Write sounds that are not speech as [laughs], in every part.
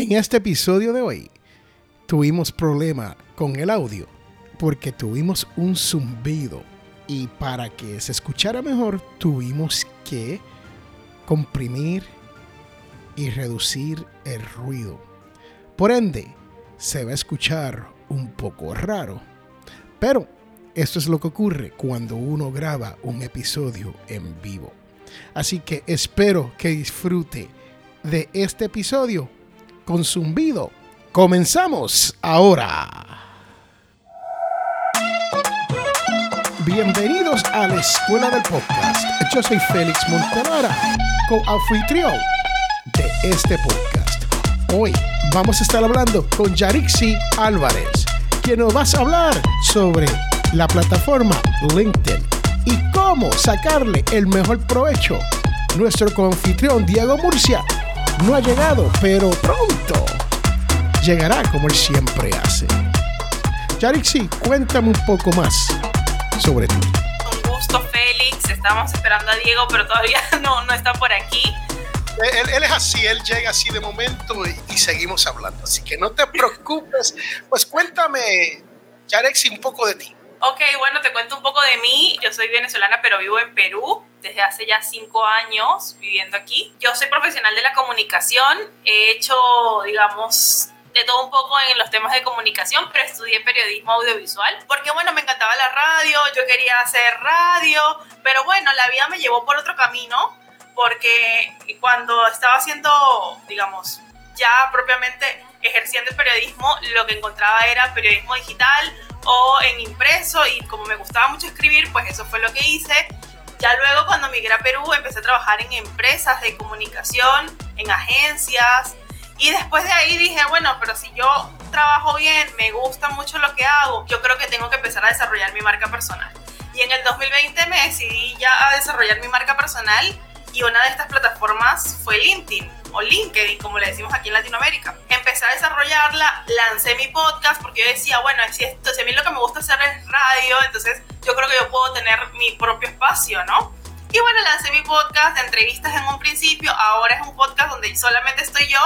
En este episodio de hoy tuvimos problema con el audio porque tuvimos un zumbido y para que se escuchara mejor tuvimos que comprimir y reducir el ruido. Por ende, se va a escuchar un poco raro. Pero esto es lo que ocurre cuando uno graba un episodio en vivo. Así que espero que disfrute de este episodio con zumbido. Comenzamos ahora. Bienvenidos a la Escuela del Podcast. Yo soy Félix Montelara, co-anfitrión de este podcast. Hoy vamos a estar hablando con Yarixi Álvarez, quien nos va a hablar sobre la plataforma LinkedIn y cómo sacarle el mejor provecho. Nuestro coanfitrión Diego Murcia no ha llegado, pero pronto llegará como él siempre hace. Yarixi, cuéntame un poco más sobre ti. Un gusto, Félix. Estamos esperando a Diego, pero todavía [laughs] no, no está por aquí. Él, es así, él llega así de momento y, y, seguimos hablando. Así que no te preocupes. Pues cuéntame, Yarexi, un poco de ti. Ok, bueno, te cuento un poco de mí. Yo soy venezolana, pero vivo en Perú desde hace ya cinco años viviendo aquí. Yo soy profesional de la comunicación. He hecho, digamos, de todo un poco en los temas de comunicación, pero estudié periodismo audiovisual, porque bueno, me encantaba la radio, yo quería hacer radio, pero bueno, la vida me llevó por otro camino, porque cuando estaba haciendo, digamos, ya propiamente ejerciendo el periodismo, lo que encontraba era periodismo digital o en impreso y como me gustaba mucho escribir, pues eso fue lo que hice. Ya luego cuando migré a Perú empecé a trabajar en empresas de comunicación, en agencias y después de ahí dije, bueno, pero si yo trabajo bien, me gusta mucho lo que hago, yo creo que tengo que empezar a desarrollar mi marca personal. Y en el 2020 me decidí ya a desarrollar mi marca personal y una de estas plataformas fue LinkedIn o LinkedIn, como le decimos aquí en Latinoamérica. Empecé a desarrollarla, lancé mi podcast porque yo decía, bueno, si, esto, si a mí lo que me gusta hacer es radio, entonces yo creo que yo puedo tener mi propio espacio, ¿no? Y bueno, lancé mi podcast de entrevistas en un principio, ahora es un podcast donde solamente estoy yo,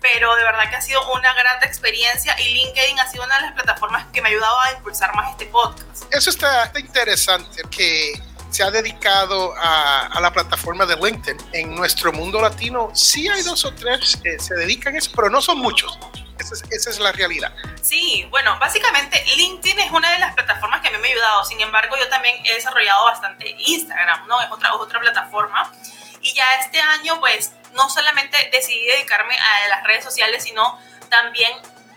pero de verdad que ha sido una gran experiencia y LinkedIn ha sido una de las plataformas que me ha ayudado a impulsar más este podcast. Eso está interesante, que se ha dedicado a, la plataforma de LinkedIn. En nuestro mundo latino sí hay dos o tres que se dedican a eso, pero no son muchos. Esa es, esa es, la realidad. Sí, bueno, básicamente LinkedIn es una de las plataformas que a mí me ha ayudado. Sin embargo, yo también he desarrollado bastante Instagram, ¿no? Es otra, es otra plataforma. Y ya este año, pues, no solamente decidí dedicarme a las redes sociales, sino también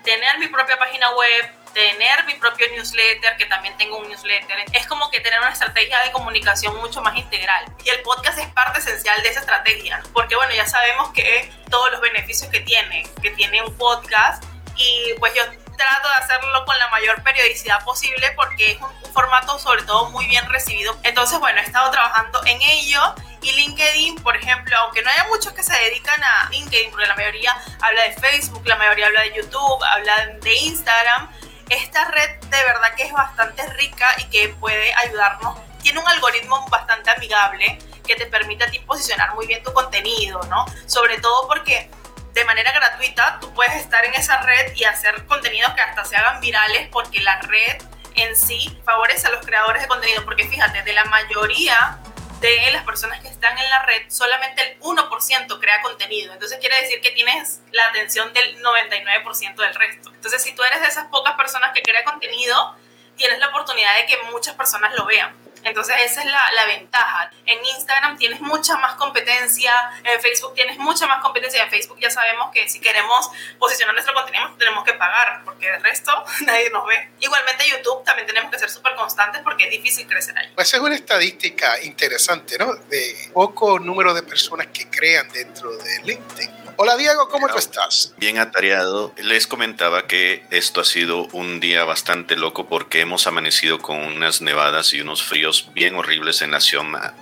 tener mi propia página web, tener mi propio newsletter, que también tengo un newsletter, es como que tener una estrategia de comunicación mucho más integral. Y el podcast es parte esencial de esa estrategia, porque bueno, ya sabemos que todos los beneficios que tiene, que tiene un podcast, y pues yo trato de hacerlo con la mayor periodicidad posible porque es un, un, formato sobre todo muy bien recibido. Entonces, bueno, he estado trabajando en ello y LinkedIn, por ejemplo, aunque no haya muchos que se dedican a LinkedIn, porque la mayoría habla de Facebook, la mayoría habla de YouTube, habla de Instagram, esta red de verdad que es bastante rica y que puede ayudarnos. Tiene un algoritmo bastante amigable que te permite a ti posicionar muy bien tu contenido, ¿no? Sobre todo porque de manera gratuita tú puedes estar en esa red y hacer contenidos que hasta se hagan virales porque la red en sí favorece a los creadores de contenido. Porque fíjate, de la mayoría de las personas que están en la red, solamente el 1% crea contenido. Entonces quiere decir que tienes la atención del 99% del resto. Entonces si tú eres de esas pocas personas que crea contenido, tienes la oportunidad de que muchas personas lo vean. Entonces esa es la, la, ventaja. En Instagram tienes mucha más competencia, en Facebook tienes mucha más competencia. En Facebook ya sabemos que si queremos posicionar nuestro contenido tenemos que pagar, porque de resto [laughs] nadie nos ve. Igualmente YouTube también tenemos que ser súper constantes porque es difícil crecer ahí. Pues es una estadística interesante, ¿no? De poco número de personas que crean dentro de LinkedIn. Hola Diego, ¿cómo tú estás? Bien atareado. Les comentaba que esto ha sido un día bastante loco porque hemos amanecido con unas nevadas y unos fríos bien horribles en la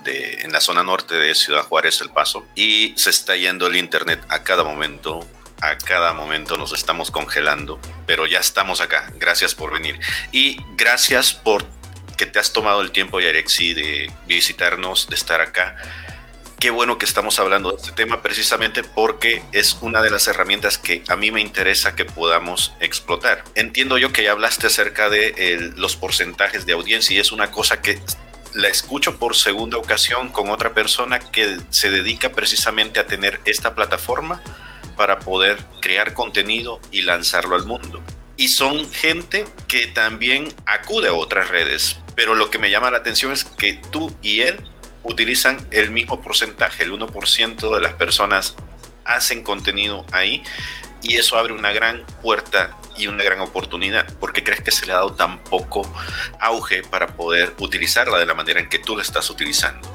de, en la zona norte de Ciudad Juárez, El Paso. Y se está yendo el internet a cada momento. A cada momento nos estamos congelando. Pero ya estamos acá. Gracias por venir. Y gracias por que te has tomado el tiempo, Yarexi, de visitarnos, de estar acá qué bueno que estamos hablando de este tema precisamente porque es una de las herramientas que a mí me interesa que podamos explotar. Entiendo yo que ya hablaste acerca de los porcentajes de audiencia y es una cosa que la escucho por segunda ocasión con otra persona que se dedica precisamente a tener esta plataforma para poder crear contenido y lanzarlo al mundo. Y son gente que también acude a otras redes. Pero lo que me llama la atención es que tú y él utilizan el mismo porcentaje, el 1% de las personas hacen contenido ahí y eso abre una gran puerta y una gran oportunidad. ¿Por qué crees que se le ha dado tan poco auge para poder utilizarla de la manera en que tú la estás utilizando?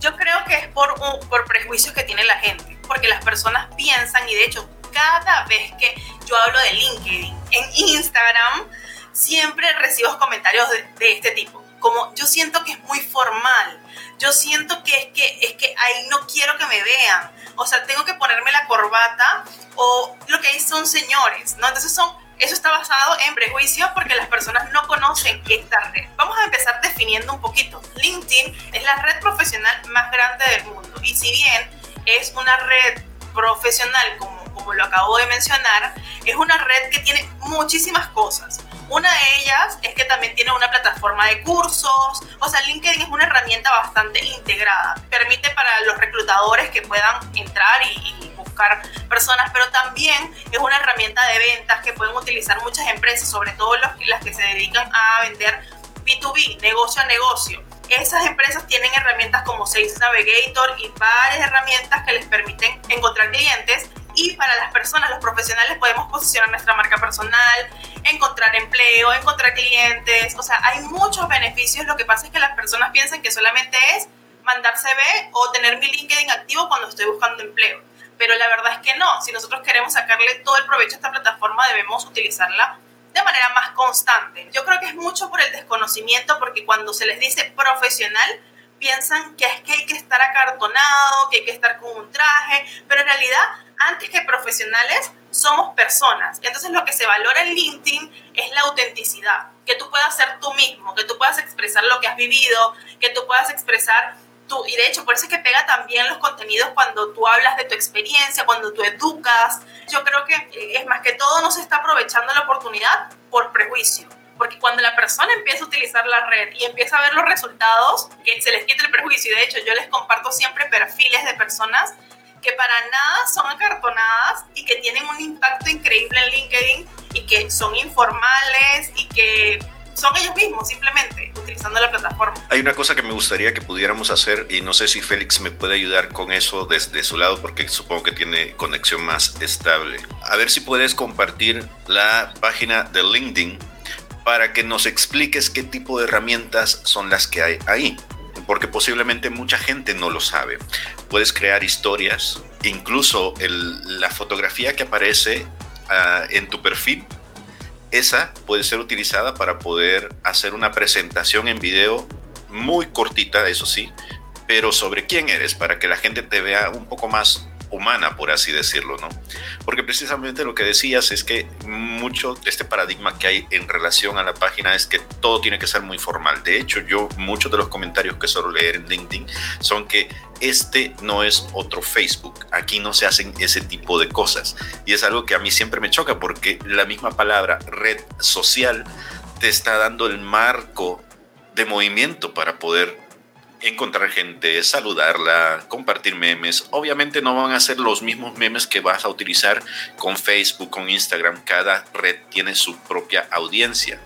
Yo creo que es por, por prejuicios que tiene la gente, porque las personas piensan y de hecho cada vez que yo hablo de LinkedIn en Instagram, siempre recibo comentarios de este tipo. Como yo siento que es muy formal, yo siento que es que, es que ahí no quiero que me vean. O sea, tengo que ponerme la corbata o lo que hay son señores, ¿no? Entonces son, eso está basado en prejuicios porque las personas no conocen esta red. Vamos a empezar definiendo un poquito. LinkedIn es la red profesional más grande del mundo y si bien es una red profesional como, como lo acabo de mencionar, es una red que tiene muchísimas cosas. Una de ellas es que también tiene una plataforma de cursos, o sea, LinkedIn es una herramienta bastante integrada. Permite para los reclutadores que puedan entrar y, buscar personas, pero también es una herramienta de ventas que pueden utilizar muchas empresas, sobre todo las que se dedican a vender B2B, negocio a negocio. Esas empresas tienen herramientas como Sales Navigator y varias herramientas que les permiten encontrar clientes y para las personas, los profesionales, podemos posicionar nuestra marca personal, encontrar empleo, encontrar clientes. O sea, hay muchos beneficios. Lo que pasa es que las personas piensan que solamente es mandar CV o tener mi LinkedIn activo cuando estoy buscando empleo. Pero la verdad es que no. Si nosotros queremos sacarle todo el provecho a esta plataforma, debemos utilizarla de manera más constante. Yo creo que es mucho por el desconocimiento, porque cuando se les dice profesional, piensan que es que hay que estar acartonado, que hay que estar con un traje, pero en realidad, antes que profesionales, somos personas. Entonces lo que se valora en LinkedIn es la autenticidad, que tú puedas ser tú mismo, que tú puedas expresar lo que has vivido, que tú puedas expresar tú, y de hecho por eso es que pega también los contenidos cuando tú hablas de tu experiencia, cuando tú educas. Yo creo que eh, es más que todo no se está aprovechando la oportunidad por prejuicio porque cuando la persona empieza a utilizar la red y empieza a ver los resultados, que se les quita el prejuicio. Y de hecho, yo les comparto siempre perfiles de personas que para nada son acartonadas y que tienen un impacto increíble en LinkedIn y que son informales y que son ellos mismos simplemente utilizando la plataforma. Hay una cosa que me gustaría que pudiéramos hacer y no sé si Félix me puede ayudar con eso desde su lado porque supongo que tiene conexión más estable. A ver si puedes compartir la página de LinkedIn para que nos expliques qué tipo de herramientas son las que hay ahí, porque posiblemente mucha gente no lo sabe. Puedes crear historias, incluso la fotografía que aparece ah, en tu perfil, esa puede ser utilizada para poder hacer una presentación en video muy cortita, eso sí, pero sobre quién eres, para que la gente te vea un poco más humana, por así decirlo, ¿no? Porque precisamente lo que decías es que mucho de este paradigma que hay en relación a la página es que todo tiene que ser muy formal. De hecho, yo muchos de los comentarios que suelo leer en LinkedIn son que este no es otro Facebook. Aquí no se hacen ese tipo de cosas. Y es algo que a mí siempre me choca porque la misma palabra red social te está dando el marco de movimiento para poder encontrar gente, saludarla, compartir memes. Obviamente no van a ser los mismos memes que vas a utilizar con Facebook, con Instagram. Cada red tiene su propia audiencia.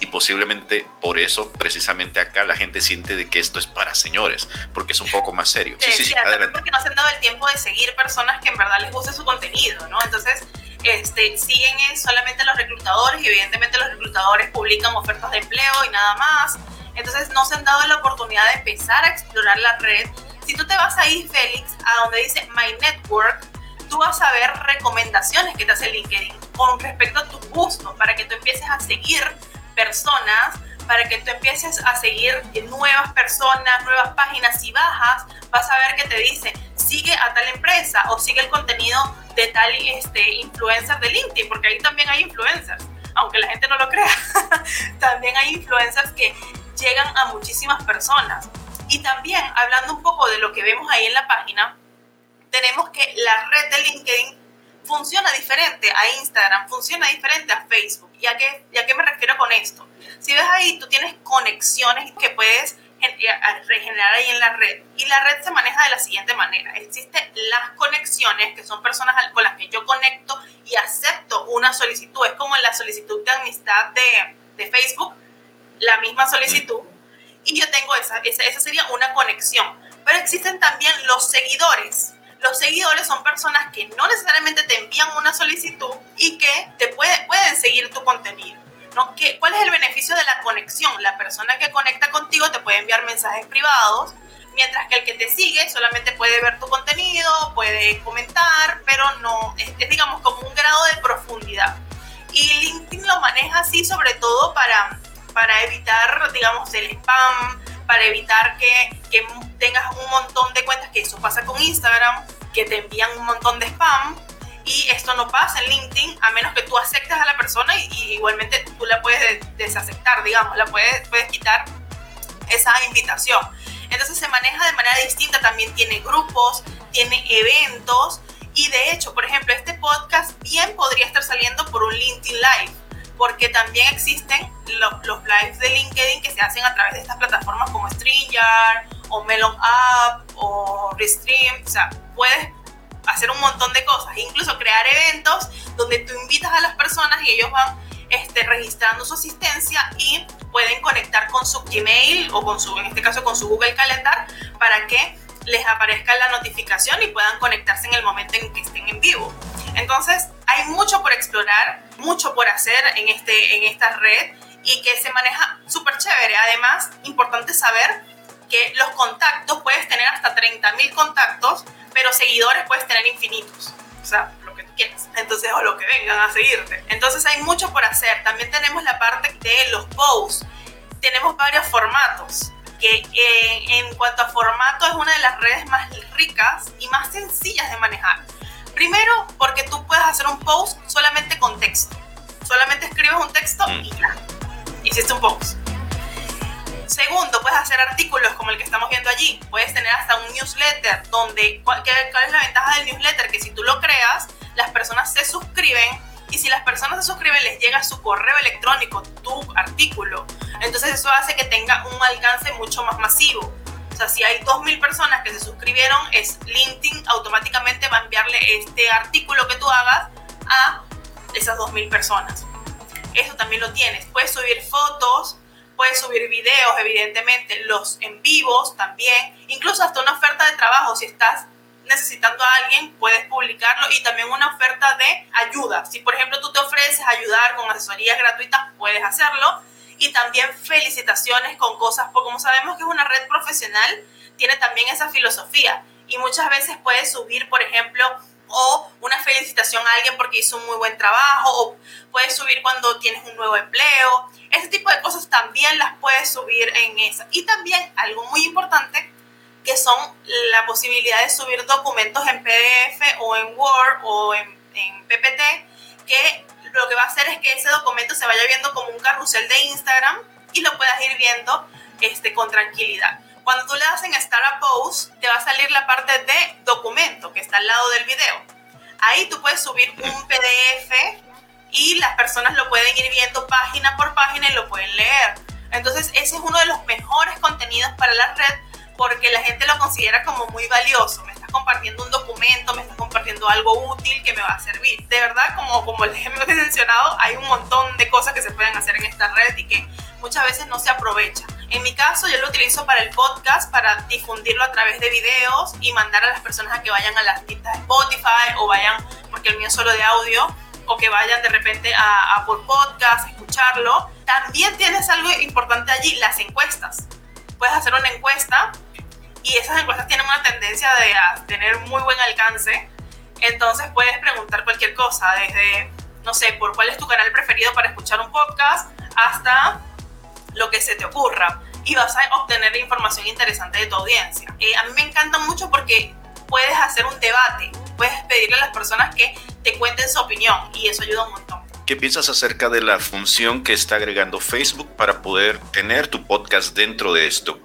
Y posiblemente por eso, precisamente acá, la gente siente de que esto es para señores, porque es un poco más serio. Sí, sí, sí, adelante. Porque no se han dado el tiempo de seguir personas que en verdad les guste su contenido, ¿no? Entonces, este, siguen solamente los reclutadores y evidentemente los reclutadores publican ofertas de empleo y nada más entonces no se han dado la oportunidad de empezar a explorar la red. Si tú te vas ahí, Félix, a donde dice My Network, tú vas a ver recomendaciones que te hace LinkedIn con respecto a tu gusto, para que tú empieces a seguir personas, para que tú empieces a seguir nuevas personas, nuevas páginas. Si bajas, vas a ver que te dice, sigue a tal empresa o sigue el contenido de tal este, influencer de LinkedIn, porque ahí también hay influencers, aunque la gente no lo crea. [laughs] también hay influencers que llegan a muchísimas personas. Y también, hablando un poco de lo que vemos ahí en la página, tenemos que la red de LinkedIn funciona diferente a Instagram, funciona diferente a Facebook. ¿Y a qué, y a qué me refiero con esto? Si ves ahí, tú tienes conexiones que puedes regenerar ahí en la red. Y la red se maneja de la siguiente manera. Existen las conexiones, que son personas con las que yo conecto y acepto una solicitud. Es como la solicitud de amistad de, de Facebook, la misma solicitud. Y yo tengo esa, esa, esa sería una conexión. Pero existen también los seguidores. Los seguidores son personas que no necesariamente te envían una solicitud y que te puede, pueden seguir tu contenido. ¿no? ¿Qué, ¿Cuál es el beneficio de la conexión? La persona que conecta contigo te puede enviar mensajes privados, mientras que el que te sigue solamente puede ver tu contenido, puede comentar, pero no, es, digamos como un grado de profundidad. Y LinkedIn lo maneja así sobre todo para, para evitar, digamos, el spam, para evitar que, que tengas un montón de cuentas, que eso pasa con Instagram, que te envían un montón de spam y esto no pasa en LinkedIn a menos que tú aceptes a la persona y, igualmente tú la puedes desaceptar, digamos, la puedes, puedes quitar esa invitación. Entonces se maneja de manera distinta, también tiene grupos, tiene eventos y de hecho, por ejemplo, este podcast bien podría estar saliendo por un LinkedIn Live porque también existen los, los lives de LinkedIn que se hacen a través de estas plataformas como StreamYard o Melon App o Restream, o sea, puedes hacer un montón de cosas, incluso crear eventos donde tú invitas a las personas y ellos van este, registrando su asistencia y pueden conectar con su Gmail o con su, en este caso con su Google Calendar para que les aparezca la notificación y puedan conectarse en el momento en que estén en vivo. Entonces, hay mucho por explorar, mucho por hacer en, este, en esta red y que se maneja súper chévere. Además, importante saber que los contactos, puedes tener hasta 30.000 contactos, pero seguidores puedes tener infinitos. O sea, lo que tú quieras. Entonces, o lo que vengan a seguirte. Entonces, hay mucho por hacer. También tenemos la parte de los posts. Tenemos varios formatos que eh, en cuanto a formato es una de las redes más ricas y más sencillas de manejar. Primero, porque tú puedes hacer un post solamente con texto. Solamente escribes un texto mm. y ya. Hiciste un post. Segundo, puedes hacer artículos como el que estamos viendo allí. Puedes tener hasta un newsletter donde, ¿cuál, es la ventaja del newsletter? Que si tú lo creas, las personas se suscriben y si las personas se suscriben les llega su correo electrónico tu artículo. Entonces eso hace que tenga un alcance mucho más masivo. O sea, si hay 2.000 personas que se suscribieron, es LinkedIn automáticamente va a enviarle este artículo que tú hagas a esas 2.000 personas. Eso también lo tienes. Puedes subir fotos, puedes subir videos, evidentemente, los en vivos también, incluso hasta una oferta de trabajo, si estás necesitando a alguien, puedes publicarlo y también una oferta de ayuda. Si por ejemplo tú te ofreces ayudar con asesorías gratuitas, puedes hacerlo. Y también felicitaciones con cosas, porque como sabemos que es una red profesional, tiene también esa filosofía. Y muchas veces puedes subir, por ejemplo, o una felicitación a alguien porque hizo un muy buen trabajo, o puedes subir cuando tienes un nuevo empleo. Ese tipo de cosas también las puedes subir en esa. Y también algo muy importante que son la posibilidad de subir documentos en PDF o en Word o en, en PPT, que lo que va a hacer es que ese documento se vaya viendo como un carrusel de Instagram y lo puedas ir viendo este, con tranquilidad. Cuando tú le das en Start a Post, te va a salir la parte de documento que está al lado del video. Ahí tú puedes subir un [laughs] PDF y las personas lo pueden ir viendo página por página y lo pueden leer. Entonces ese es uno de los mejores contenidos para la red porque la gente lo considera como muy valioso. Me estás compartiendo un documento, me estás compartiendo algo útil que me va a servir. De verdad, como, como que he mencionado, hay un montón de cosas que se pueden hacer en esta red y que muchas veces no se aprovecha. En mi caso, yo lo utilizo para el podcast, para difundirlo a través de videos y mandar a las personas a que vayan a las listas de Spotify o vayan, porque el mío es solo de audio, o que vayan de repente a, a por podcast, escucharlo. También tienes algo importante allí, las encuestas. Puedes hacer una encuesta y esas encuestas tienen una tendencia de tener muy buen alcance. Entonces puedes preguntar cualquier cosa, desde, no sé, por cuál es tu canal preferido para escuchar un podcast, hasta lo que se te ocurra y vas a obtener información interesante de tu audiencia. Eh, a mí me encanta mucho porque puedes hacer un debate, puedes pedirle a las personas que te cuenten su opinión y eso ayuda un montón. ¿Qué piensas acerca de la función que está agregando Facebook para poder tener tu podcast dentro de esto?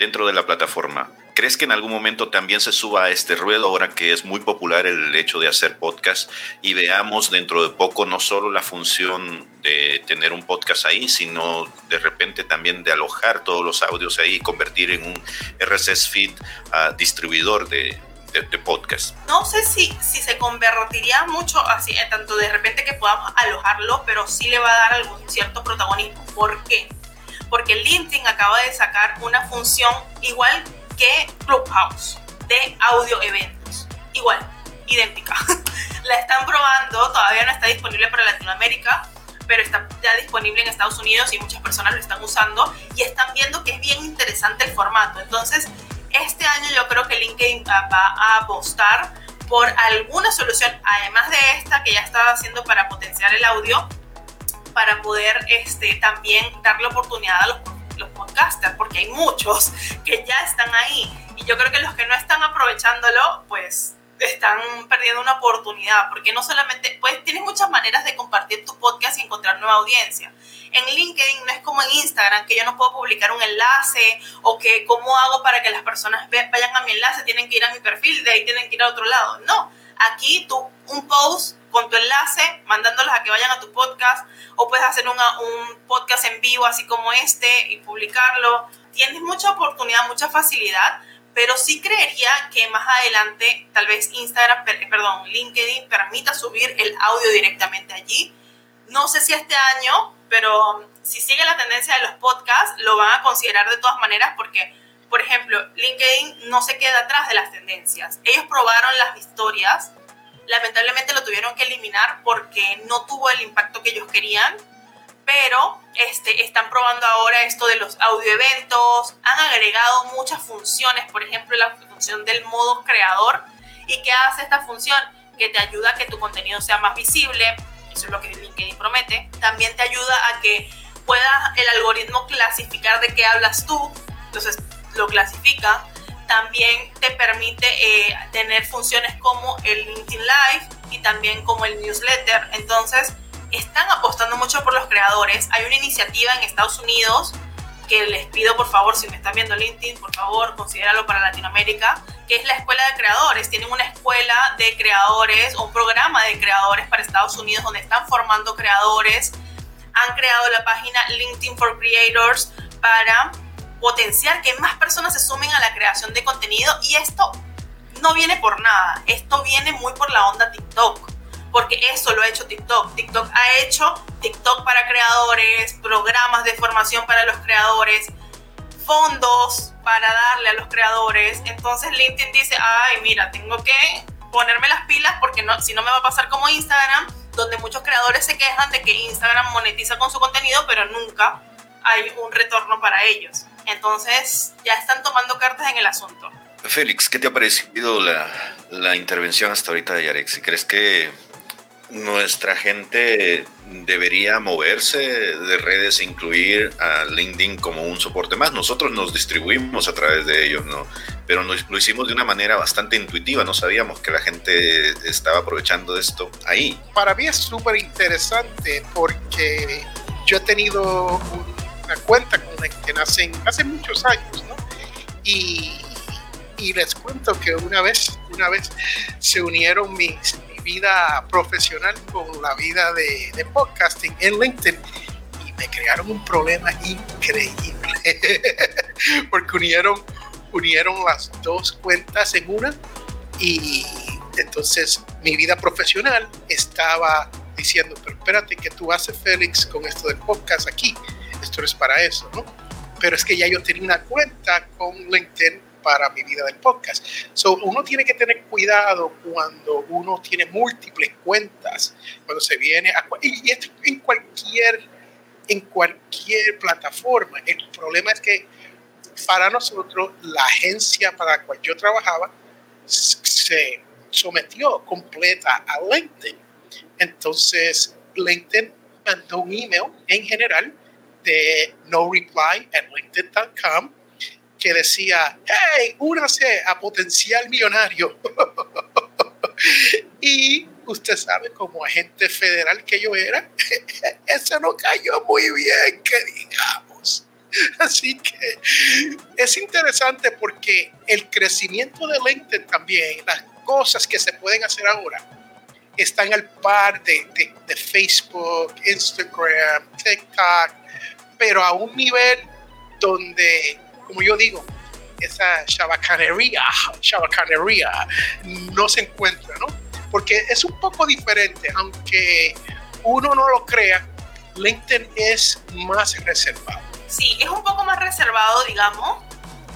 dentro de la plataforma. ¿Crees que en algún momento también se suba a este ruedo ahora que es muy popular el hecho de hacer podcast y veamos dentro de poco no solo la función de tener un podcast ahí, sino de repente también de alojar todos los audios ahí y convertir en un RSS feed uh, distribuidor de, de, podcast. No sé si, si se convertiría mucho así, en tanto de repente que podamos alojarlo, pero sí le va a dar algún cierto protagonismo. ¿Por qué? Porque LinkedIn acaba de sacar una función igual que Clubhouse de audio eventos. Igual, idéntica. [laughs] la están probando, todavía no está disponible para Latinoamérica, pero está ya disponible en Estados Unidos y muchas personas lo están usando y están viendo que es bien interesante el formato. Entonces, este año yo creo que LinkedIn va a apostar por alguna solución, además de esta que ya estaba haciendo para potenciar el audio, para poder este, también darle oportunidad a los, los podcasters, porque hay muchos que ya están ahí. Y yo creo que los que no están aprovechándolo, pues están perdiendo una oportunidad, porque no solamente, pues tienes muchas maneras de compartir tu podcast y encontrar nueva audiencia. En LinkedIn no es como en Instagram, que yo no puedo publicar un enlace o que cómo hago para que las personas vayan a mi enlace, tienen que ir a mi perfil, de ahí tienen que ir a otro lado. No, aquí tú un post con tu enlace, mandándolos a que vayan a tu podcast, o puedes hacer un podcast en vivo así como este y publicarlo. Tienes mucha oportunidad, mucha facilidad pero sí creería que más adelante tal vez Instagram, perdón, LinkedIn permita subir el audio directamente allí. No sé si este año, pero si sigue la tendencia de los podcasts, lo van a considerar de todas maneras porque, por ejemplo, LinkedIn no se queda atrás de las tendencias. Ellos probaron las historias, lamentablemente lo tuvieron que eliminar porque no tuvo el impacto que ellos querían pero este, están probando ahora esto de los audio eventos, han agregado muchas funciones, por ejemplo la función del modo creador. ¿Y qué hace esta función? Que te ayuda a que tu contenido sea más visible, eso es lo que LinkedIn promete. También te ayuda a que pueda el algoritmo clasificar de qué hablas tú, entonces lo clasifica. También te permite eh, tener funciones como el LinkedIn Live y también como el newsletter. Entonces, están apostando mucho por los creadores. Hay una iniciativa en Estados Unidos que les pido por favor, si me están viendo LinkedIn, por favor, considéralo para Latinoamérica, que es la Escuela de Creadores. Tienen una escuela de creadores un programa de creadores para Estados Unidos donde están formando creadores. Han creado la página LinkedIn for Creators para potenciar que más personas se sumen a la creación de contenido y esto no viene por nada, esto viene muy por la onda TikTok porque eso lo ha hecho TikTok. TikTok ha hecho TikTok para creadores, programas de formación para los creadores, fondos para darle a los creadores. Entonces LinkedIn dice, ay, mira, tengo que ponerme las pilas porque no, si no me va a pasar como Instagram, donde muchos creadores se quejan de que Instagram monetiza con su contenido, pero nunca hay un retorno para ellos. Entonces ya están tomando cartas en el asunto. Félix, ¿qué te ha parecido la, la intervención hasta ahorita de Yarek? Si crees que nuestra gente debería moverse de redes e incluir a LinkedIn como un soporte más. Nosotros nos distribuimos a través de ellos, ¿no? Pero lo hicimos de una manera bastante intuitiva, no sabíamos que la gente estaba aprovechando esto ahí. Para mí es súper interesante porque yo he tenido una cuenta con LinkedIn hace, hace muchos años, ¿no? Y, y les cuento que una vez, una vez se unieron mis vida profesional con la vida de, podcasting en LinkedIn y me crearon un problema increíble [laughs] porque unieron, unieron las dos cuentas en una y entonces mi vida profesional estaba diciendo, pero espérate, ¿qué tú haces, Félix, con esto del podcast aquí? Esto es para eso, ¿no? Pero es que ya yo tenía una cuenta con LinkedIn para mi vida del podcast. So, uno tiene que tener cuidado cuando uno tiene múltiples cuentas, cuando se viene a, y esto en cualquier en cualquier plataforma. El problema es que para nosotros la agencia para la cual yo trabajaba se sometió completa a LinkedIn. Entonces, LinkedIn mandó un email en general de no reply at linkedin.com que decía, hey, únase a potencial millonario. [laughs] y usted sabe, como agente federal que yo era, [laughs] eso no cayó muy bien, que digamos. Así que es interesante porque el crecimiento de LinkedIn también, las cosas que se pueden hacer ahora, están al par de, de, Facebook, Instagram, TikTok, pero a un nivel donde, como yo digo, esa chabacanería, chabacanería no se encuentra, ¿no? Porque es un poco diferente, aunque uno no lo crea, LinkedIn es más reservado. Sí, es un poco más reservado, digamos,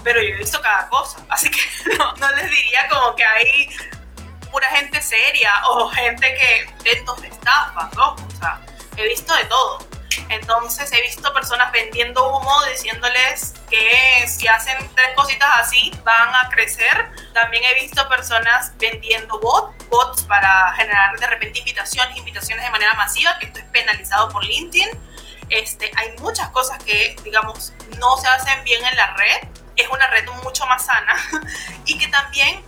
pero yo he visto cada cosa, así que [laughs] no, no les diría como que hay pura gente seria o gente que intentos de estafa, ¿no? O sea, he visto de todo. Entonces he visto personas vendiendo humo diciéndoles que si hacen tres cositas así van a crecer. También he visto personas vendiendo bots, bots para generar de repente invitaciones, invitaciones de manera masiva, que esto es penalizado por LinkedIn. Este, hay muchas cosas que, digamos, no se hacen bien en la red. Es una red mucho más sana [laughs] y que también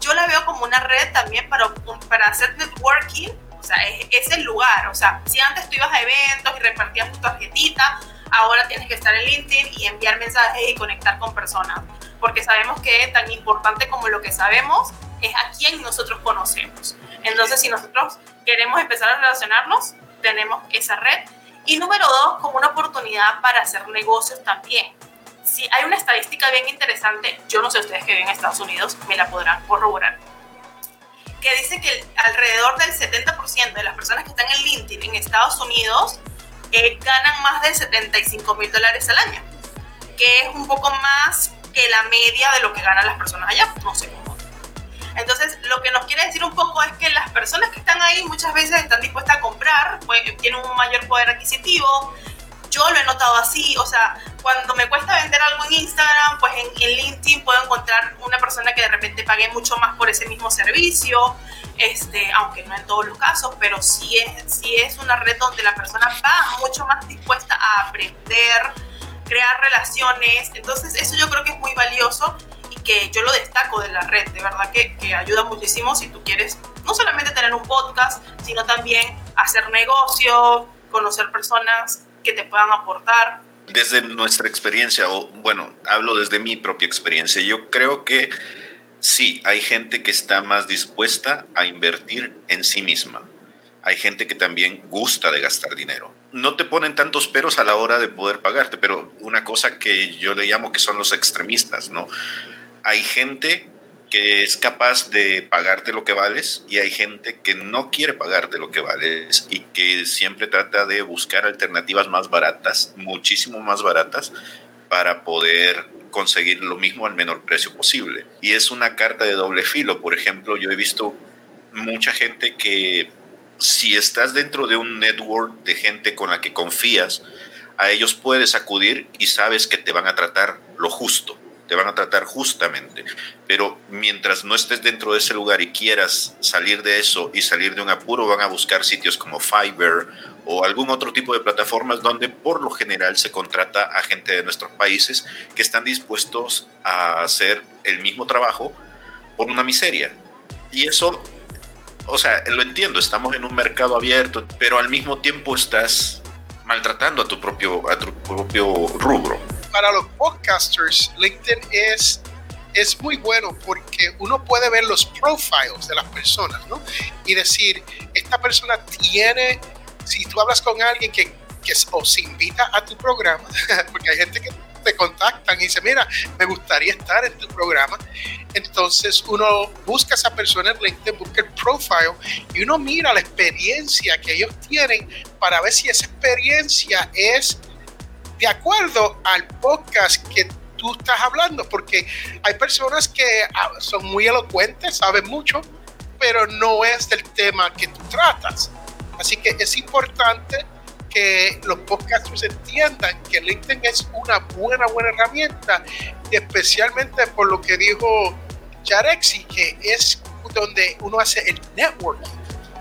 yo la veo como una red también para, para hacer networking, o sea, es, el lugar, o sea, si antes tú ibas a eventos y repartías tu tarjetita, ahora tienes que estar en LinkedIn y enviar mensajes y conectar con personas, porque sabemos que tan importante como lo que sabemos es a quién nosotros conocemos. Entonces, si nosotros queremos empezar a relacionarnos, tenemos esa red. Y número dos, como una oportunidad para hacer negocios también si hay una estadística bien interesante, yo no sé ustedes que viven en Estados Unidos, me la podrán corroborar, que dice que alrededor del 70% de las personas que están en LinkedIn en Estados Unidos eh, ganan más de 75 mil dólares al año, que es un poco más que la media de lo que ganan las personas allá, no sé cómo. Entonces, lo que nos quiere decir un poco es que las personas que están ahí muchas veces están dispuestas a comprar, pues, tienen un mayor poder adquisitivo, yo lo he notado así, o sea, cuando me cuesta vender algo en Instagram, pues en, LinkedIn puedo encontrar una persona que de repente pague mucho más por ese mismo servicio, este, aunque no en todos los casos, pero sí es, sí es una red donde la persona va mucho más dispuesta a aprender, crear relaciones, entonces eso yo creo que es muy valioso y que yo lo destaco de la red, de verdad que, que ayuda muchísimo si tú quieres no solamente tener un podcast, sino también hacer negocios, conocer personas que te puedan aportar. Desde nuestra experiencia, o bueno, hablo desde mi propia experiencia, yo creo que sí, hay gente que está más dispuesta a invertir en sí misma. Hay gente que también gusta de gastar dinero. No te ponen tantos peros a la hora de poder pagarte, pero una cosa que yo le llamo que son los extremistas, ¿no? Hay gente que es capaz de pagarte lo que vales y hay gente que no quiere pagarte lo que vales y que siempre trata de buscar alternativas más baratas, muchísimo más baratas, para poder conseguir lo mismo al menor precio posible. Y es una carta de doble filo. Por ejemplo, yo he visto mucha gente que si estás dentro de un network de gente con la que confías, a ellos puedes acudir y sabes que te van a tratar lo justo te van a tratar justamente. Pero mientras no estés dentro de ese lugar y quieras salir de eso y salir de un apuro, van a buscar sitios como Fiverr o algún otro tipo de plataformas donde por lo general se contrata a gente de nuestros países que están dispuestos a hacer el mismo trabajo por una miseria. Y eso, o sea, lo entiendo, estamos en un mercado abierto, pero al mismo tiempo estás maltratando a tu propio, a tu propio rubro para los podcasters, LinkedIn es, es muy bueno porque uno puede ver los profiles de las personas, ¿no? Y decir, esta persona tiene, si tú hablas con alguien que, que o se invita a tu programa, [laughs] porque hay gente que te contactan y dice, mira, me gustaría estar en tu programa. Entonces uno busca a esa persona en LinkedIn, busca el profile y uno mira la experiencia que ellos tienen para ver si esa experiencia es de acuerdo al podcast que tú estás hablando, porque hay personas que ah, son muy elocuentes, saben mucho, pero no es del tema que tú tratas. Así que es importante que los podcasters entiendan que LinkedIn es una buena, buena herramienta, especialmente por lo que dijo Jarexi, que es donde uno hace el networking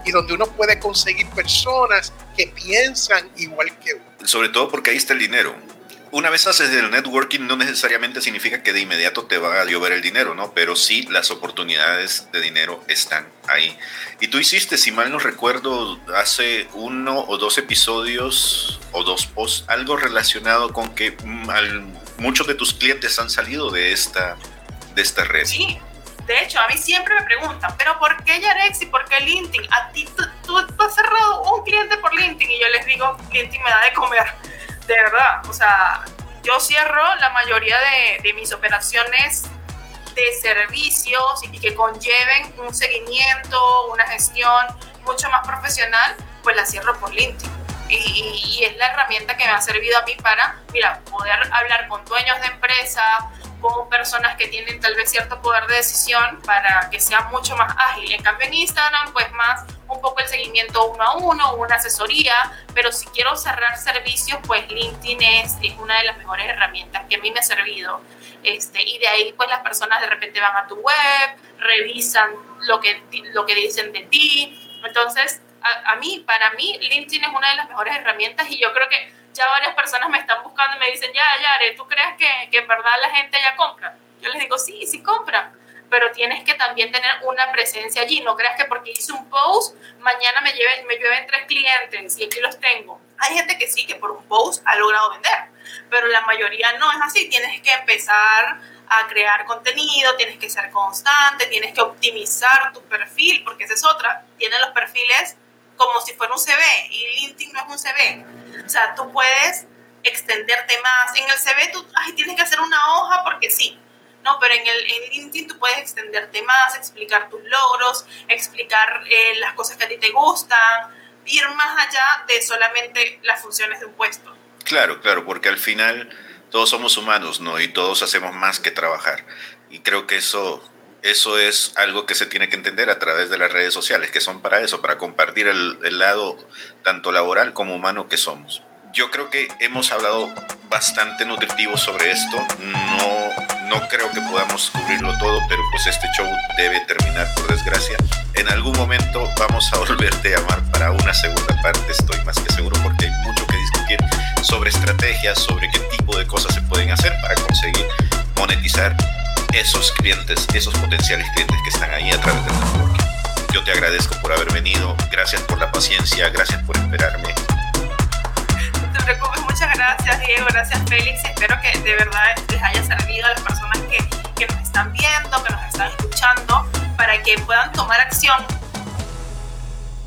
y donde uno puede conseguir personas que piensan igual que uno. Sobre todo porque ahí está el dinero. Una vez haces el networking no necesariamente significa que de inmediato te va a llover el dinero, ¿no? Pero sí las oportunidades de dinero están ahí. Y tú hiciste, si mal no recuerdo, hace uno o dos episodios, o dos posts, algo relacionado con que mm, muchos de tus clientes han salido de esta, de esta red. Sí, de hecho, a mí siempre me preguntan, pero ¿por qué Yarex y por qué LinkedIn? A ti tú, has cerrado un cliente por LinkedIn y yo les digo, LinkedIn me da de comer, de verdad. O sea, yo cierro la mayoría de, mis operaciones de servicios y que conlleven un seguimiento, una gestión mucho más profesional, pues la cierro por LinkedIn. Y, es la herramienta que me ha servido a mí para, mira, poder hablar con dueños de empresa, con personas que tienen tal vez cierto poder de decisión para que sea mucho más ágil. En cambio en Instagram, pues más un poco el seguimiento uno a uno, una asesoría, pero si quiero cerrar servicios, pues LinkedIn es, es una de las mejores herramientas que a mí me ha servido. Este, y de ahí pues las personas de repente van a tu web, revisan lo que, lo que dicen de ti. Entonces, a, mí, para mí, LinkedIn es una de las mejores herramientas y yo creo que ya varias personas me están buscando y me dicen, ya, Yare, ¿tú crees que, que en verdad la gente ya compra? Yo les digo, sí, sí compra, pero tienes que también tener una presencia allí. No creas que porque hice un post, mañana me, lleven, me llueven tres clientes y aquí los tengo. Hay gente que sí, que por un post ha logrado vender, pero la mayoría no es así. Tienes que empezar a crear contenido, tienes que ser constante, tienes que optimizar tu perfil, porque esa es otra. Tienen los perfiles como si fuera un CV y LinkedIn no es un CV. O sea, tú puedes extenderte más. En el CV tú ay, tienes que hacer una hoja porque sí. No, pero en, el, en LinkedIn tú puedes extenderte más, explicar tus logros, explicar eh, las cosas que a ti te gustan, ir más allá de solamente las funciones de un puesto. Claro, claro, porque al final todos somos humanos, ¿no? Y todos hacemos más que trabajar. Y creo que eso eso es algo que se tiene que entender a través de las redes sociales, que son para eso, para compartir el, lado tanto laboral como humano que somos. Yo creo que hemos hablado bastante nutritivo sobre esto. No, no creo que podamos cubrirlo todo, pero pues este show debe terminar por desgracia. En algún momento vamos a [laughs] volverte a llamar para una segunda parte, estoy más que seguro, porque hay mucho que discutir sobre estrategias, sobre qué tipo de cosas se pueden hacer para conseguir monetizar esos clientes, esos potenciales clientes que están ahí a través del networking. Yo te agradezco por haber venido, gracias por la paciencia, gracias por esperarme. No te preocupes, muchas gracias Diego, gracias Félix, espero que de verdad les haya servido a las personas que, que nos están viendo, que nos están escuchando, para que puedan tomar acción